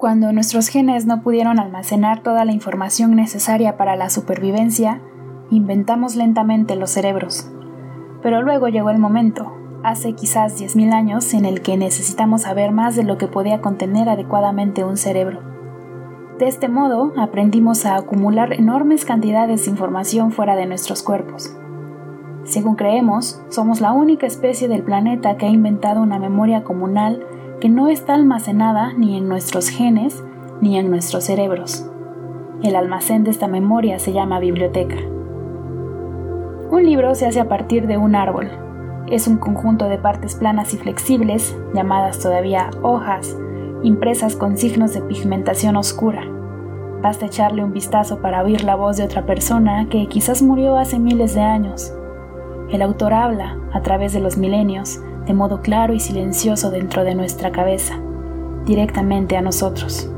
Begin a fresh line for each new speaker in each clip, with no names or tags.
Cuando nuestros genes no pudieron almacenar toda la información necesaria para la supervivencia, inventamos lentamente los cerebros. Pero luego llegó el momento, hace quizás 10.000 años, en el que necesitamos saber más de lo que podía contener adecuadamente un cerebro. De este modo, aprendimos a acumular enormes cantidades de información fuera de nuestros cuerpos. Según creemos, somos la única especie del planeta que ha inventado una memoria comunal que no está almacenada ni en nuestros genes ni en nuestros cerebros. El almacén de esta memoria se llama biblioteca. Un libro se hace a partir de un árbol. Es un conjunto de partes planas y flexibles, llamadas todavía hojas, impresas con signos de pigmentación oscura. Basta echarle un vistazo para oír la voz de otra persona que quizás murió hace miles de años. El autor habla, a través de los milenios, de modo claro y silencioso dentro de nuestra cabeza, directamente a nosotros.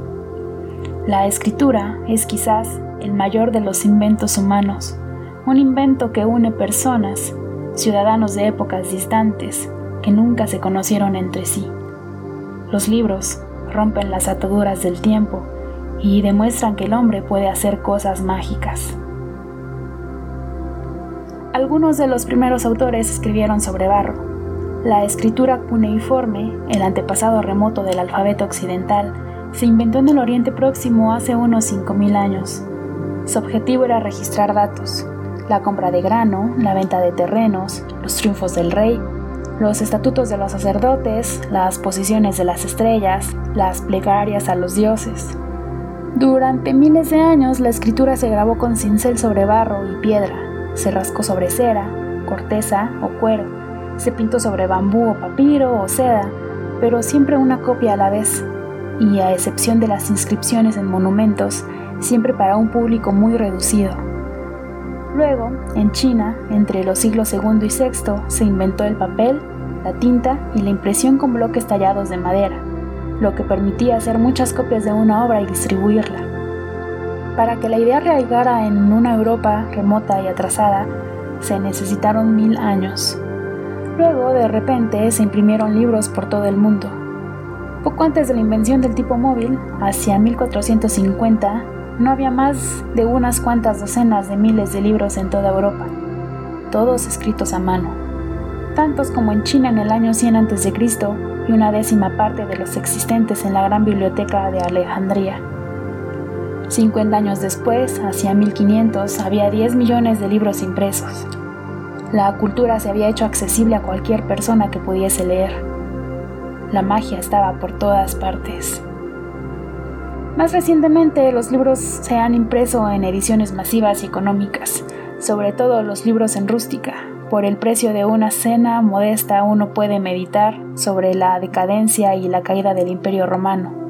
La escritura es quizás el mayor de los inventos humanos, un invento que une personas, ciudadanos de épocas distantes, que nunca se conocieron entre sí. Los libros rompen las ataduras del tiempo y demuestran que el hombre puede hacer cosas mágicas. Algunos de los primeros autores escribieron sobre barro, la escritura cuneiforme, el antepasado remoto del alfabeto occidental, se inventó en el Oriente Próximo hace unos 5.000 años. Su objetivo era registrar datos, la compra de grano, la venta de terrenos, los triunfos del rey, los estatutos de los sacerdotes, las posiciones de las estrellas, las plegarias a los dioses. Durante miles de años la escritura se grabó con cincel sobre barro y piedra, se rascó sobre cera, corteza o cuero se pintó sobre bambú o papiro o seda, pero siempre una copia a la vez, y a excepción de las inscripciones en monumentos, siempre para un público muy reducido. Luego, en China, entre los siglos II y VI, se inventó el papel, la tinta y la impresión con bloques tallados de madera, lo que permitía hacer muchas copias de una obra y distribuirla. Para que la idea arraigara en una Europa remota y atrasada, se necesitaron mil años. Luego, de repente, se imprimieron libros por todo el mundo. Poco antes de la invención del tipo móvil, hacia 1450, no había más de unas cuantas docenas de miles de libros en toda Europa, todos escritos a mano, tantos como en China en el año 100 a.C. y una décima parte de los existentes en la gran biblioteca de Alejandría. 50 años después, hacia 1500, había 10 millones de libros impresos. La cultura se había hecho accesible a cualquier persona que pudiese leer. La magia estaba por todas partes. Más recientemente, los libros se han impreso en ediciones masivas y económicas, sobre todo los libros en rústica. Por el precio de una cena modesta uno puede meditar sobre la decadencia y la caída del imperio romano,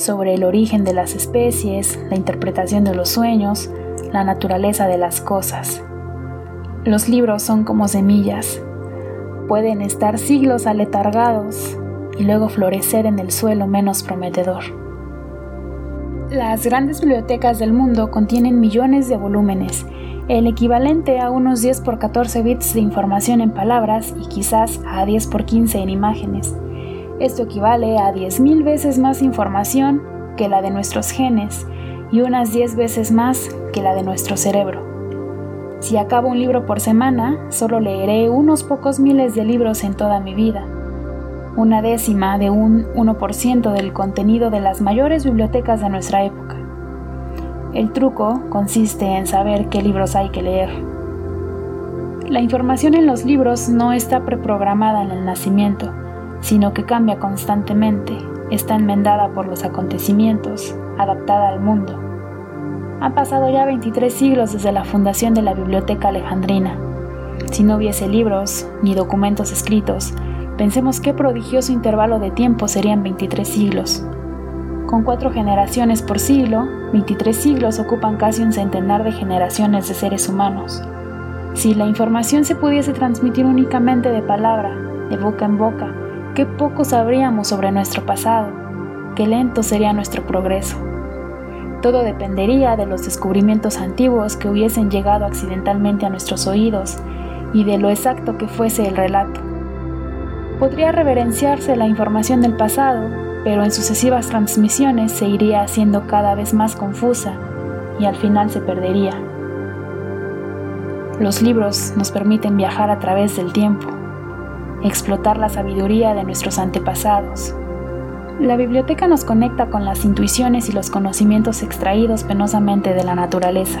sobre el origen de las especies, la interpretación de los sueños, la naturaleza de las cosas. Los libros son como semillas. Pueden estar siglos aletargados y luego florecer en el suelo menos prometedor. Las grandes bibliotecas del mundo contienen millones de volúmenes, el equivalente a unos 10 por 14 bits de información en palabras y quizás a 10 por 15 en imágenes. Esto equivale a 10.000 veces más información que la de nuestros genes y unas 10 veces más que la de nuestro cerebro. Si acabo un libro por semana, solo leeré unos pocos miles de libros en toda mi vida, una décima de un 1% del contenido de las mayores bibliotecas de nuestra época. El truco consiste en saber qué libros hay que leer. La información en los libros no está preprogramada en el nacimiento, sino que cambia constantemente, está enmendada por los acontecimientos, adaptada al mundo. Han pasado ya 23 siglos desde la fundación de la Biblioteca Alejandrina. Si no hubiese libros ni documentos escritos, pensemos qué prodigioso intervalo de tiempo serían 23 siglos. Con cuatro generaciones por siglo, 23 siglos ocupan casi un centenar de generaciones de seres humanos. Si la información se pudiese transmitir únicamente de palabra, de boca en boca, qué poco sabríamos sobre nuestro pasado, qué lento sería nuestro progreso. Todo dependería de los descubrimientos antiguos que hubiesen llegado accidentalmente a nuestros oídos y de lo exacto que fuese el relato. Podría reverenciarse la información del pasado, pero en sucesivas transmisiones se iría haciendo cada vez más confusa y al final se perdería. Los libros nos permiten viajar a través del tiempo, explotar la sabiduría de nuestros antepasados. La biblioteca nos conecta con las intuiciones y los conocimientos extraídos penosamente de la naturaleza,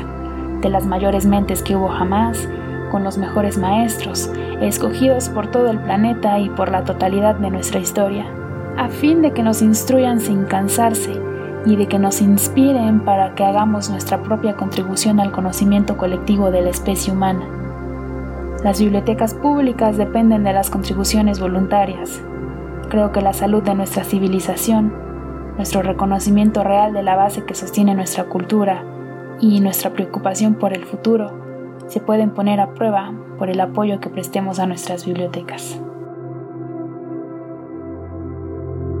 de las mayores mentes que hubo jamás, con los mejores maestros, escogidos por todo el planeta y por la totalidad de nuestra historia, a fin de que nos instruyan sin cansarse y de que nos inspiren para que hagamos nuestra propia contribución al conocimiento colectivo de la especie humana. Las bibliotecas públicas dependen de las contribuciones voluntarias. Creo que la salud de nuestra civilización, nuestro reconocimiento real de la base que sostiene nuestra cultura y nuestra preocupación por el futuro se pueden poner a prueba por el apoyo que prestemos a nuestras bibliotecas.